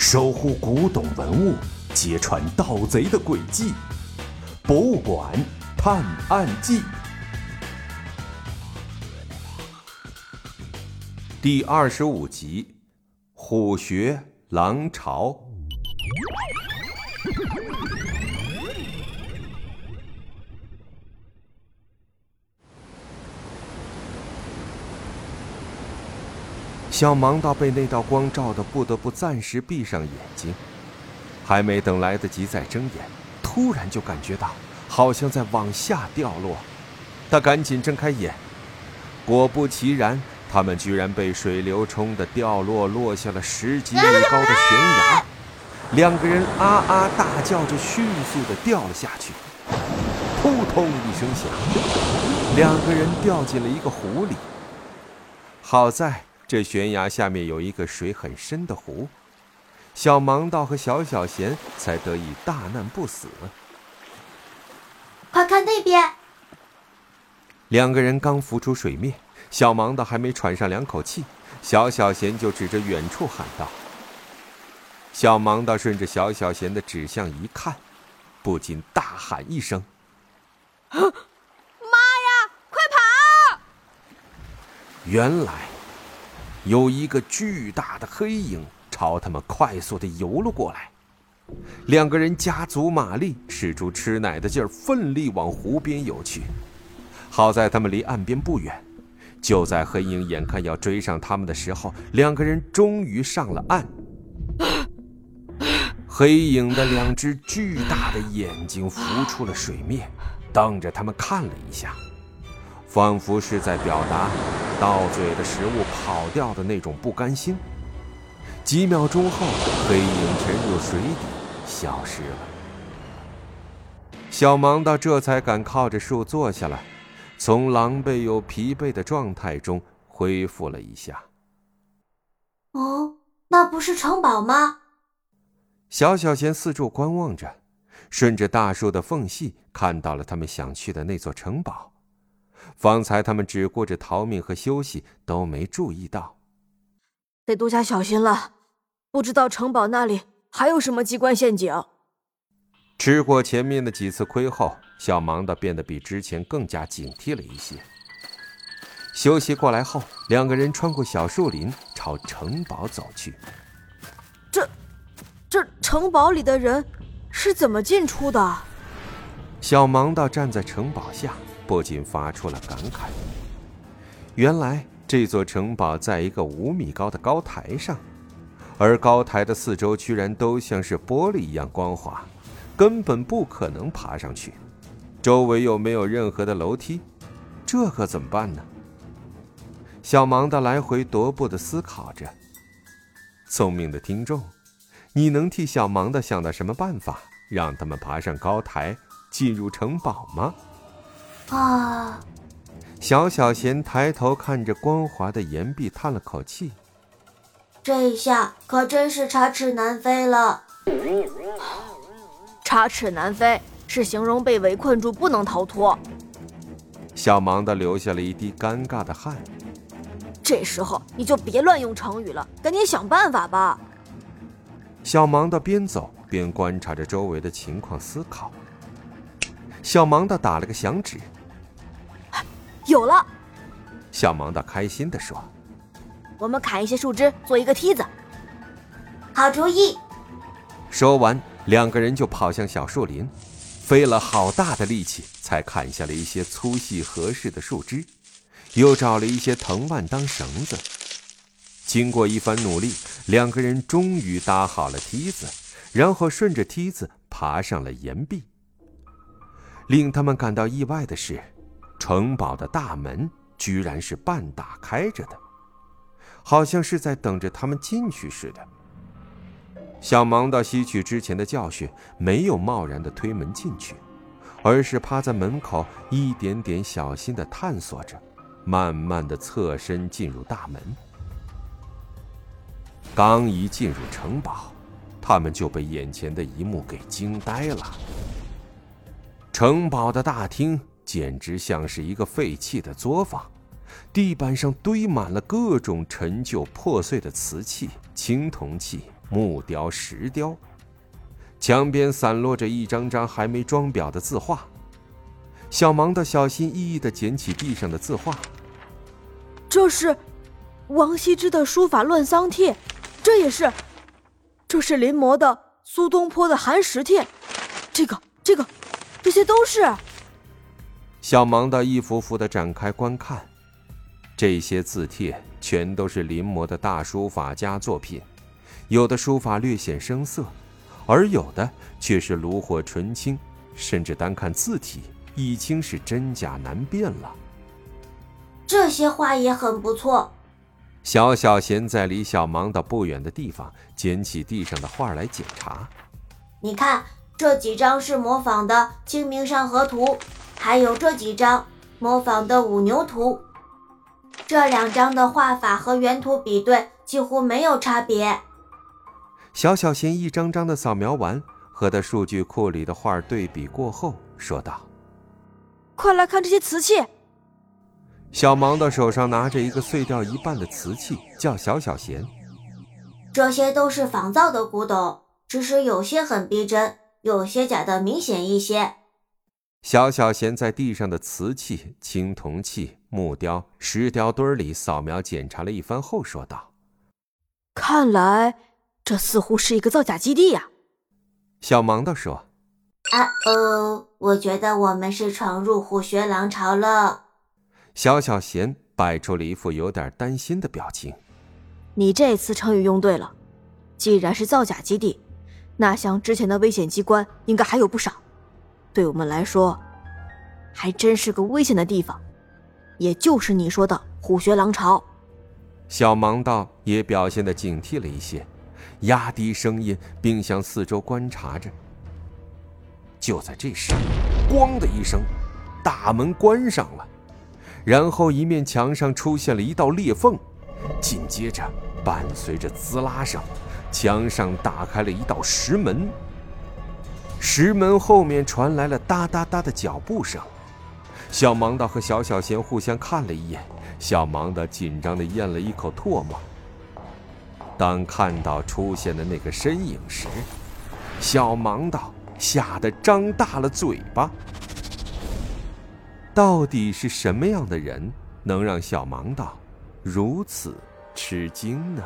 守护古董文物，揭穿盗贼的诡计，《博物馆探案记》第二十五集：虎穴狼巢。小盲道被那道光照得不得不暂时闭上眼睛，还没等来得及再睁眼，突然就感觉到好像在往下掉落。他赶紧睁开眼，果不其然，他们居然被水流冲得掉落，落下了十几米高的悬崖。两个人啊啊大叫着，迅速的掉了下去。扑通一声响，两个人掉进了一个湖里。好在。这悬崖下面有一个水很深的湖，小盲道和小小贤才得以大难不死。快看那边！两个人刚浮出水面，小盲道还没喘上两口气，小小贤就指着远处喊道：“小盲道顺着小小贤的指向一看，不禁大喊一声：‘妈呀，快跑！’原来。”有一个巨大的黑影朝他们快速的游了过来，两个人加足马力，使出吃奶的劲儿，奋力往湖边游去。好在他们离岸边不远，就在黑影眼看要追上他们的时候，两个人终于上了岸。黑影的两只巨大的眼睛浮出了水面，瞪着他们看了一下。仿佛是在表达到嘴的食物跑掉的那种不甘心。几秒钟后，黑影沉入水底，消失了。小盲道这才敢靠着树坐下来，从狼狈又疲惫的状态中恢复了一下。哦，那不是城堡吗？小小贤四处观望着，顺着大树的缝隙看到了他们想去的那座城堡。方才他们只顾着逃命和休息，都没注意到，得多加小心了。不知道城堡那里还有什么机关陷阱。吃过前面的几次亏后，小盲的变得比之前更加警惕了一些。休息过来后，两个人穿过小树林，朝城堡走去。这，这城堡里的人是怎么进出的？小盲道站在城堡下。不禁发出了感慨。原来这座城堡在一个五米高的高台上，而高台的四周居然都像是玻璃一样光滑，根本不可能爬上去。周围又没有任何的楼梯，这可怎么办呢？小盲的来回踱步的思考着。聪明的听众，你能替小盲的想到什么办法，让他们爬上高台，进入城堡吗？啊！小小贤抬头看着光滑的岩壁，叹了口气：“这一下可真是插翅难飞了。”插翅难飞是形容被围困住不能逃脱。小盲的流下了一滴尴尬的汗。这时候你就别乱用成语了，赶紧想办法吧。小盲的边走边观察着周围的情况，思考。小盲的打了个响指。有了，小盲道开心地说：“我们砍一些树枝做一个梯子。”好主意。说完，两个人就跑向小树林，费了好大的力气才砍下了一些粗细合适的树枝，又找了一些藤蔓当绳子。经过一番努力，两个人终于搭好了梯子，然后顺着梯子爬上了岩壁。令他们感到意外的是。城堡的大门居然是半打开着的，好像是在等着他们进去似的。小盲道吸取之前的教训，没有贸然的推门进去，而是趴在门口，一点点小心的探索着，慢慢的侧身进入大门。刚一进入城堡，他们就被眼前的一幕给惊呆了。城堡的大厅。简直像是一个废弃的作坊，地板上堆满了各种陈旧破碎的瓷器、青铜器、木雕、石雕。墙边散落着一张张还没装裱的字画。小芒的小心翼翼地捡起地上的字画。这是王羲之的书法《乱桑帖》，这也是，这是临摹的苏东坡的《寒食帖》，这个、这个，这些都是。小芒的一幅幅的展开观看，这些字帖全都是临摹的大书法家作品，有的书法略显生涩，而有的却是炉火纯青，甚至单看字体已经是真假难辨了。这些画也很不错。小小贤在离小芒的不远的地方捡起地上的画来检查。你看，这几张是模仿的《清明上河图》，还有这几张模仿的《五牛图》。这两张的画法和原图比对几乎没有差别。小小贤一张张的扫描完，和他数据库里的画对比过后，说道：“快来看这些瓷器。”小芒的手上拿着一个碎掉一半的瓷器，叫小小贤。这些都是仿造的古董，只是有些很逼真，有些假的明显一些。小小贤在地上的瓷器、青铜器、木雕、石雕堆里扫描检查了一番后，说道：“看来这似乎是一个造假基地呀。”小芒的说：“啊哦，我觉得我们是闯入虎穴狼巢了。”小小贤摆出了一副有点担心的表情。你这次成语用对了，既然是造假基地，那像之前的危险机关应该还有不少。对我们来说，还真是个危险的地方，也就是你说的虎穴狼巢。小盲道也表现的警惕了一些，压低声音，并向四周观察着。就在这时，咣的一声，大门关上了。然后，一面墙上出现了一道裂缝，紧接着伴随着滋啦声，墙上打开了一道石门。石门后面传来了哒哒哒的脚步声。小盲道和小小贤互相看了一眼，小盲道紧张的咽了一口唾沫。当看到出现的那个身影时，小盲道吓得张大了嘴巴。到底是什么样的人，能让小盲道如此吃惊呢？